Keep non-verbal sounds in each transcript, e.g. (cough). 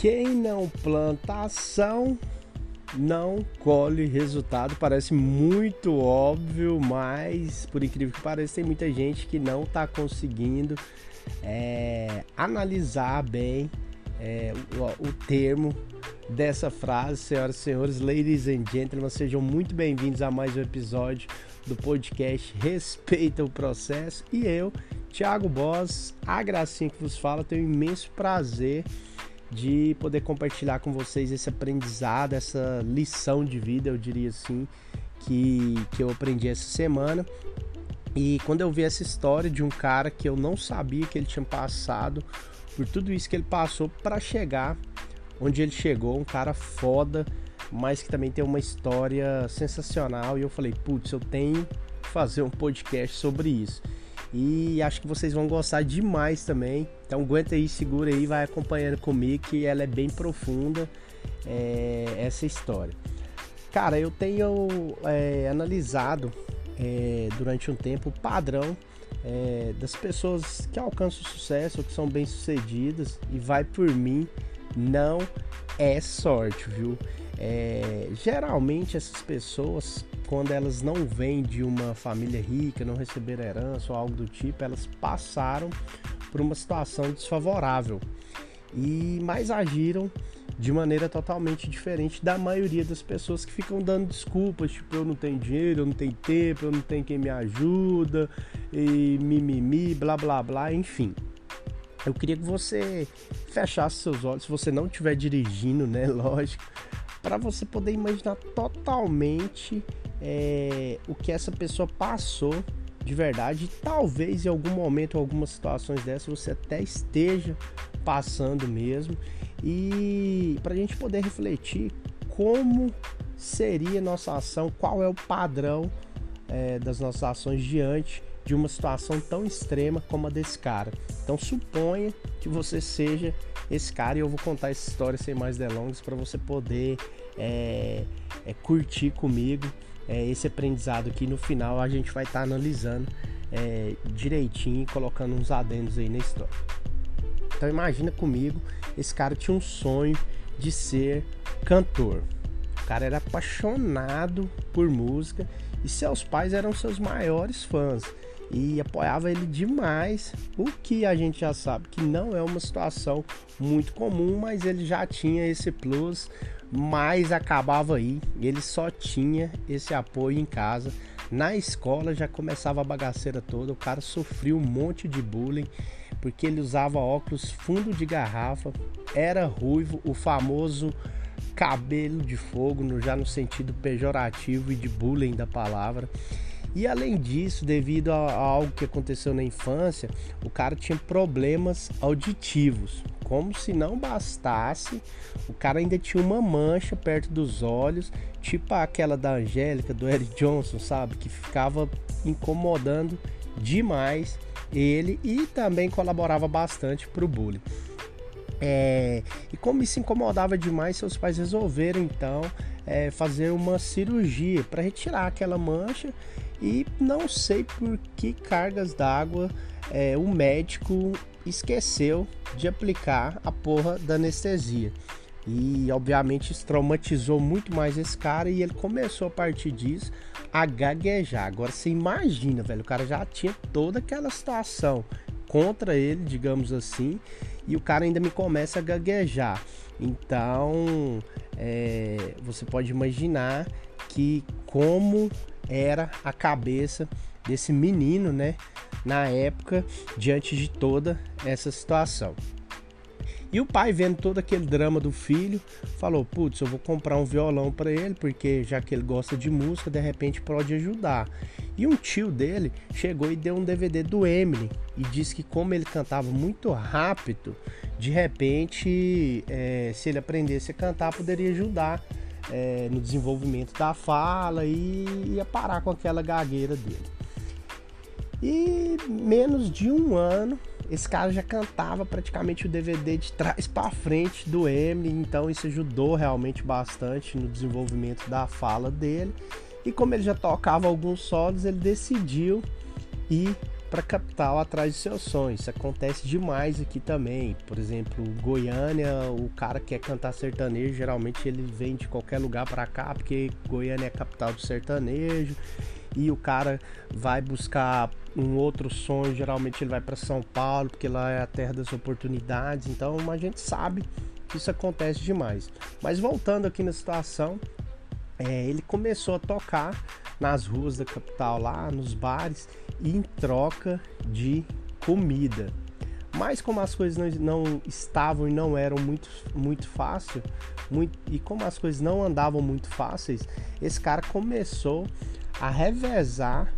Quem não planta ação não colhe resultado. Parece muito óbvio, mas por incrível que pareça, tem muita gente que não está conseguindo é, analisar bem é, o, o, termo dessa frase. Senhoras e senhores, ladies and gentlemen, sejam muito bem-vindos a mais um episódio do podcast Respeita o Processo. E eu, Thiago Boss, a gracinha que vos fala, tenho um imenso prazer de poder compartilhar com vocês esse aprendizado, essa lição de vida, eu diria assim, que, que eu aprendi essa semana. E quando eu vi essa história de um cara que eu não sabia que ele tinha passado por tudo isso que ele passou para chegar onde ele chegou, um cara foda, mas que também tem uma história sensacional. E eu falei, putz, eu tenho que fazer um podcast sobre isso. E acho que vocês vão gostar demais também. Então aguenta aí, segura aí, vai acompanhando comigo que ela é bem profunda é, essa história. Cara, eu tenho é, analisado é, durante um tempo o padrão é, das pessoas que alcançam sucesso, que são bem sucedidas e vai por mim, não é sorte, viu? É, geralmente essas pessoas, quando elas não vêm de uma família rica, não receberam herança ou algo do tipo, elas passaram por uma situação desfavorável e mais agiram de maneira totalmente diferente da maioria das pessoas que ficam dando desculpas, tipo, eu não tenho dinheiro, eu não tenho tempo, eu não tenho quem me ajuda, e mimimi, blá blá blá, enfim. Eu queria que você fechasse seus olhos, se você não estiver dirigindo, né, (laughs) lógico, para você poder imaginar totalmente é, o que essa pessoa passou de verdade. talvez em algum momento, algumas situações dessas, você até esteja passando mesmo. E para a gente poder refletir como seria nossa ação, qual é o padrão é, das nossas ações diante de uma situação tão extrema como a desse cara. Então suponha que você seja esse cara e eu vou contar essa história sem mais delongas para você poder é, é, curtir comigo é, esse aprendizado aqui. No final a gente vai estar tá analisando é, direitinho, colocando uns adendos aí na história. Então imagina comigo, esse cara tinha um sonho de ser cantor. O cara era apaixonado por música e seus pais eram seus maiores fãs e apoiava ele demais, o que a gente já sabe que não é uma situação muito comum, mas ele já tinha esse plus, mas acabava aí, ele só tinha esse apoio em casa. Na escola já começava a bagaceira toda, o cara sofreu um monte de bullying porque ele usava óculos fundo de garrafa, era ruivo, o famoso cabelo de fogo, já no sentido pejorativo e de bullying da palavra. E além disso, devido a, algo que aconteceu na infância, o cara tinha problemas auditivos. Como se não bastasse, o cara ainda tinha uma mancha perto dos olhos, tipo aquela da Angélica, do Eric Johnson, sabe? Que ficava incomodando demais ele e também colaborava bastante para o bullying. É, e como isso incomodava demais, seus pais resolveram então é, fazer uma cirurgia para retirar aquela mancha e não sei por que cargas d'água é, o médico esqueceu de aplicar a porra da anestesia. E obviamente isso traumatizou muito mais esse cara e ele começou a partir disso a gaguejar. Agora você imagina, velho, o cara já tinha toda aquela situação contra ele, digamos assim, e o cara ainda me começa a gaguejar. Então, é, você pode imaginar que como era a cabeça desse menino, né, na época, diante de toda essa situação. E o pai, vendo todo aquele drama do filho, falou: Putz, eu vou comprar um violão para ele, porque já que ele gosta de música, de repente pode ajudar. E um tio dele chegou e deu um DVD do Emily e disse que, como ele cantava muito rápido, de repente, é, se ele aprendesse a cantar, poderia ajudar é, no desenvolvimento da fala e ia parar com aquela gagueira dele. E menos de um ano esse cara já cantava praticamente o DVD de trás para frente do Emily, então isso ajudou realmente bastante no desenvolvimento da fala dele. E como ele já tocava alguns solos, ele decidiu ir para capital atrás de seus sonhos. Isso acontece demais aqui também. Por exemplo, Goiânia, o cara que quer cantar sertanejo, geralmente ele vem de qualquer lugar para cá, porque Goiânia é a capital do sertanejo. E o cara vai buscar um outro sonho, geralmente ele vai para São Paulo, porque lá é a terra das oportunidades. Então a gente sabe que isso acontece demais. Mas voltando aqui na situação, é, ele começou a tocar nas ruas da capital lá, nos bares, e em troca de comida. Mas como as coisas não, não estavam e não eram muito, muito fácil, muito, e como as coisas não andavam muito fáceis, esse cara começou a revezar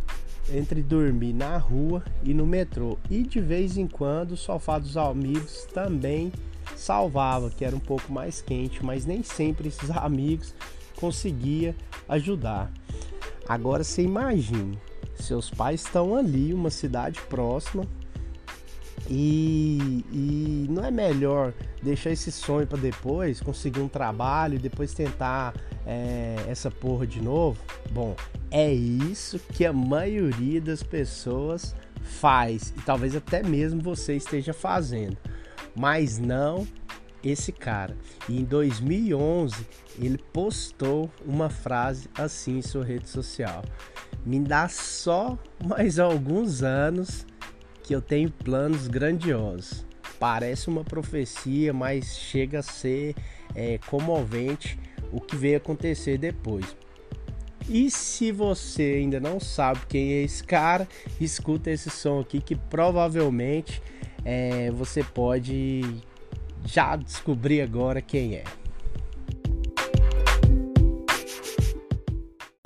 entre dormir na rua e no metrô. E de vez em quando o sofá dos amigos também salvava, que era um pouco mais quente, mas nem sempre esses (laughs) amigos conseguia ajudar. Agora você imagine, seus pais estão ali, uma cidade próxima, e, e, não é melhor deixar esse sonho para depois, conseguir um trabalho e depois tentar é, essa porra de novo? Bom, é isso que a maioria das pessoas faz e talvez até mesmo você esteja fazendo, mas não esse cara. E em 2011 ele postou uma frase assim em sua rede social: Me dá só mais alguns anos que eu tenho planos grandiosos. Parece uma profecia, mas chega a ser é, comovente o que veio acontecer depois. E se você ainda não sabe quem é esse cara, escuta esse som aqui que provavelmente é, você pode já descobrir agora quem é.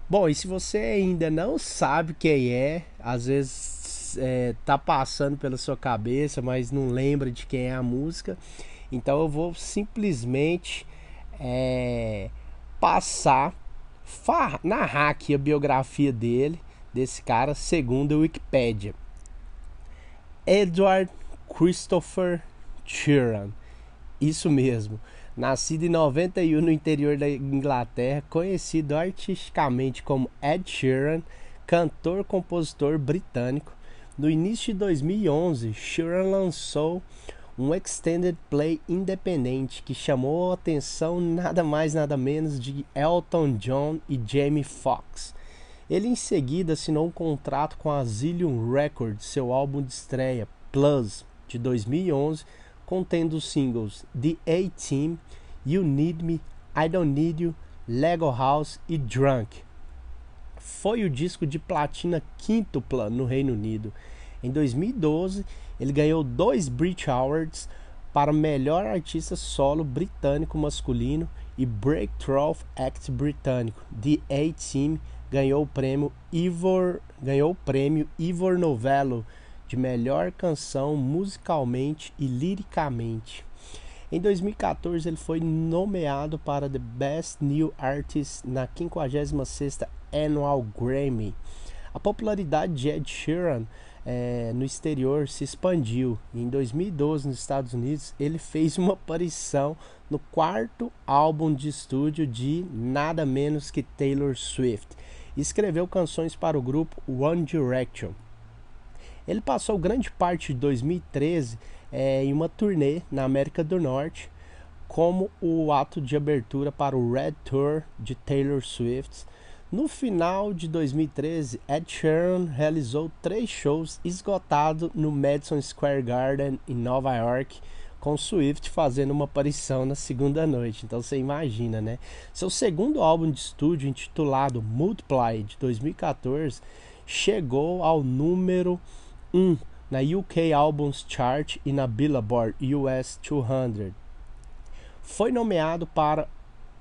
Bom, e se você ainda não sabe quem é, às vezes é, tá passando pela sua cabeça, mas não lembra de quem é a música, então eu vou simplesmente é, passar, narrar aqui a biografia dele, desse cara, segundo a Wikipedia. Edward Christopher Sheeran isso mesmo. Nascido em 91 no interior da Inglaterra, conhecido artisticamente como Ed Sheeran, cantor-compositor britânico, no início de 2011, Sheeran lançou um extended play independente que chamou a atenção nada mais nada menos de Elton John e Jamie Foxx. Ele em seguida assinou um contrato com a Zillion Records, seu álbum de estreia Plus de 2011 contendo os singles The A-Team, You Need Me, I Don't Need You, Lego House e Drunk. Foi o disco de platina quíntupla no Reino Unido. Em 2012, ele ganhou dois Brit Awards para melhor artista solo britânico masculino e Breakthrough Act britânico. The A-Team ganhou o prêmio Ivor, ganhou o prêmio Ivor Novello de melhor canção musicalmente e liricamente. Em 2014, ele foi nomeado para The Best New Artist na 56ª Annual Grammy. A popularidade de Ed Sheeran é, no exterior se expandiu. Em 2012, nos Estados Unidos, ele fez uma aparição no quarto álbum de estúdio de nada menos que Taylor Swift. Escreveu canções para o grupo One Direction. Ele passou grande parte de 2013 é, em uma turnê na América do Norte, como o ato de abertura para o Red Tour de Taylor Swift. No final de 2013, Ed Sheeran realizou três shows esgotados no Madison Square Garden em Nova York, com Swift fazendo uma aparição na segunda noite. Então você imagina, né? Seu segundo álbum de estúdio, intitulado Multiply, de 2014, chegou ao número 1 na UK Albums Chart e na Billboard US 200. Foi nomeado para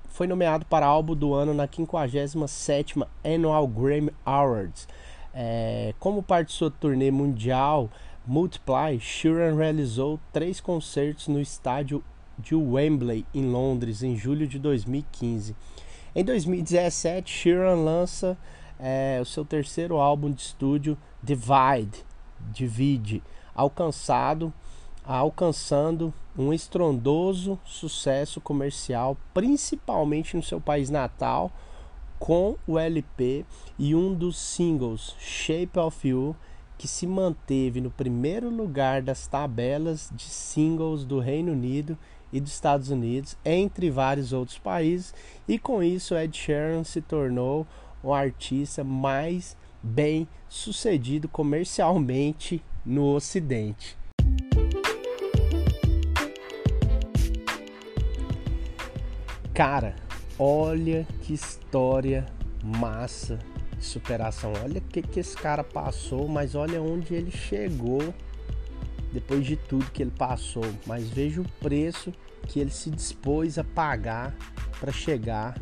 foi nomeado para álbum do ano na 57ª Annual Grammy Awards. É, como parte de sua turnê mundial Multiply, Sheeran realizou três concertos no estádio de Wembley, em Londres, em julho de 2015. Em 2017, Sheeran lança é, o seu terceiro álbum de estúdio, Divide, divide, alcançado, alcançando um estrondoso sucesso comercial, principalmente no seu país natal, com o LP e um dos singles, Shape of You, que se manteve no primeiro lugar das tabelas de singles do Reino Unido e dos Estados Unidos, entre vários outros países, e com isso Ed Sheeran se tornou o artista mais bem sucedido comercialmente no Ocidente. Cara, olha que história massa de superação. Olha o que, que esse cara passou, mas olha onde ele chegou depois de tudo que ele passou. Mas veja o preço que ele se dispôs a pagar para chegar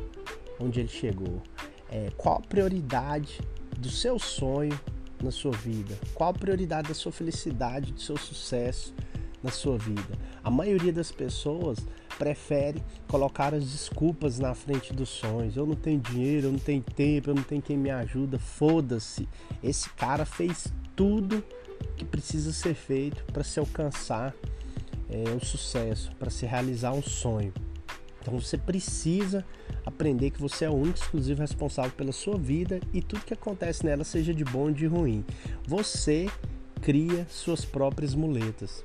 onde ele chegou. É, qual a prioridade do seu sonho na sua vida? Qual a prioridade da sua felicidade, do seu sucesso na sua vida? A maioria das pessoas prefere colocar as desculpas na frente dos sonhos. Eu não tenho dinheiro, eu não tenho tempo, eu não tenho quem me ajuda. Foda-se. Esse cara fez tudo que precisa ser feito para se alcançar é, o sucesso, para se realizar um sonho. Então você precisa aprender que você é o único exclusivo responsável pela sua vida e tudo que acontece nela, seja de bom ou de ruim. Você cria suas próprias muletas.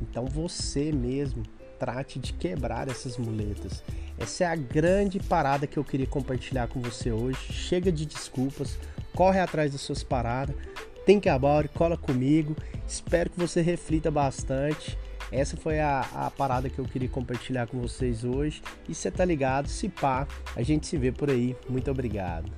Então você mesmo trate de quebrar essas muletas. Essa é a grande parada que eu queria compartilhar com você hoje. Chega de desculpas, corre atrás das suas paradas, tem que about, cola comigo. Espero que você reflita bastante. Essa foi a, a parada que eu queria compartilhar com vocês hoje. E você tá ligado? Se pá, a gente se vê por aí. Muito obrigado.